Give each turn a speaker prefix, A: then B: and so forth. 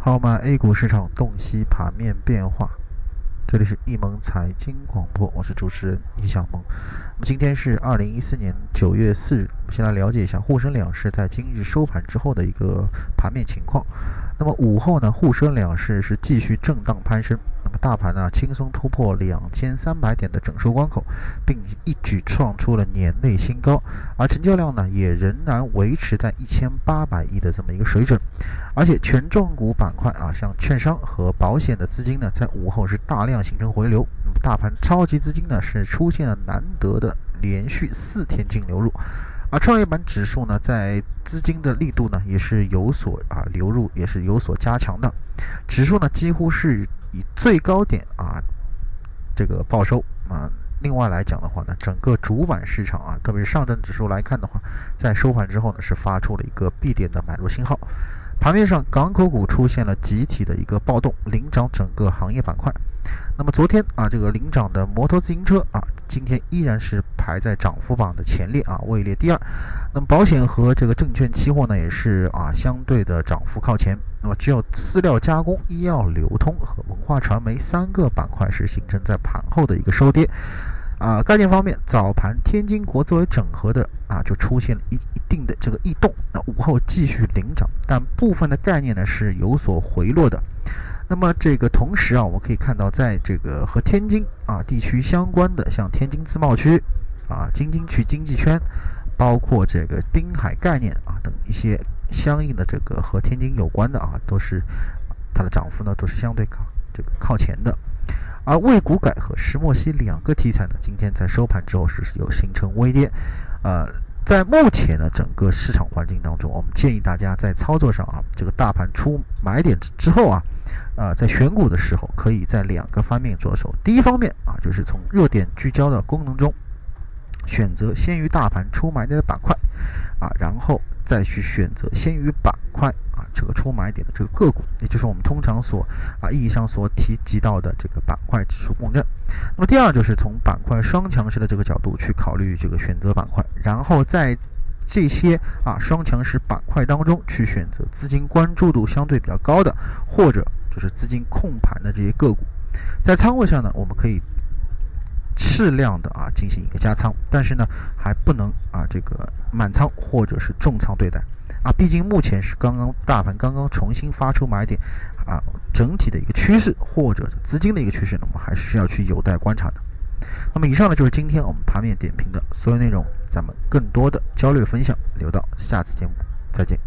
A: 号码 A 股市场洞悉盘面变化，这里是易盟财经广播，我是主持人易小萌。那么今天是二零一四年九月四日，我们先来了解一下沪深两市在今日收盘之后的一个盘面情况。那么午后呢，沪深两市是继续震荡攀升。大盘呢，轻松突破两千三百点的整数关口，并一举创出了年内新高。而成交量呢，也仍然维持在一千八百亿的这么一个水准。而且权重股板块啊，像券商和保险的资金呢，在午后是大量形成回流。那么大盘超级资金呢，是出现了难得的连续四天净流入。而创业板指数呢，在资金的力度呢，也是有所啊流入，也是有所加强的。指数呢，几乎是以最高点啊这个报收啊。另外来讲的话呢，整个主板市场啊，特别是上证指数来看的话，在收盘之后呢，是发出了一个 B 点的买入信号。盘面上，港口股出现了集体的一个暴动，领涨整个行业板块。那么昨天啊，这个领涨的摩托自行车啊，今天依然是排在涨幅榜的前列啊，位列第二。那么保险和这个证券期货呢，也是啊相对的涨幅靠前。那么只有饲料加工、医药流通和文化传媒三个板块是形成在盘后的一个收跌。啊，概念方面，早盘天津国作为整合的啊，就出现了一一定的这个异动。那午后继续领涨，但部分的概念呢是有所回落的。那么这个同时啊，我们可以看到，在这个和天津啊地区相关的，像天津自贸区啊、京津区经济圈，包括这个滨海概念啊等一些相应的这个和天津有关的啊，都是它的涨幅呢都是相对靠这个靠前的。而未股改和石墨烯两个题材呢，今天在收盘之后是有形成微跌，呃，在目前的整个市场环境当中，我们建议大家在操作上啊，这个大盘出买点之后啊，啊，在选股的时候，可以在两个方面着手。第一方面啊，就是从热点聚焦的功能中，选择先于大盘出买点的板块，啊，然后再去选择先于板块啊。这个出买点的这个个股，也就是我们通常所啊意义上所提及到的这个板块指数共振。那么第二就是从板块双强势的这个角度去考虑这个选择板块，然后在这些啊双强势板块当中去选择资金关注度相对比较高的，或者就是资金控盘的这些个股。在仓位上呢，我们可以适量的啊进行一个加仓，但是呢还不能啊这个满仓或者是重仓对待。啊，毕竟目前是刚刚大盘刚刚重新发出买点，啊，整体的一个趋势或者资金的一个趋势，呢，我们还是需要去有待观察的。那么以上呢就是今天我们盘面点评的所有内容，咱们更多的交流分享留到下次节目再见。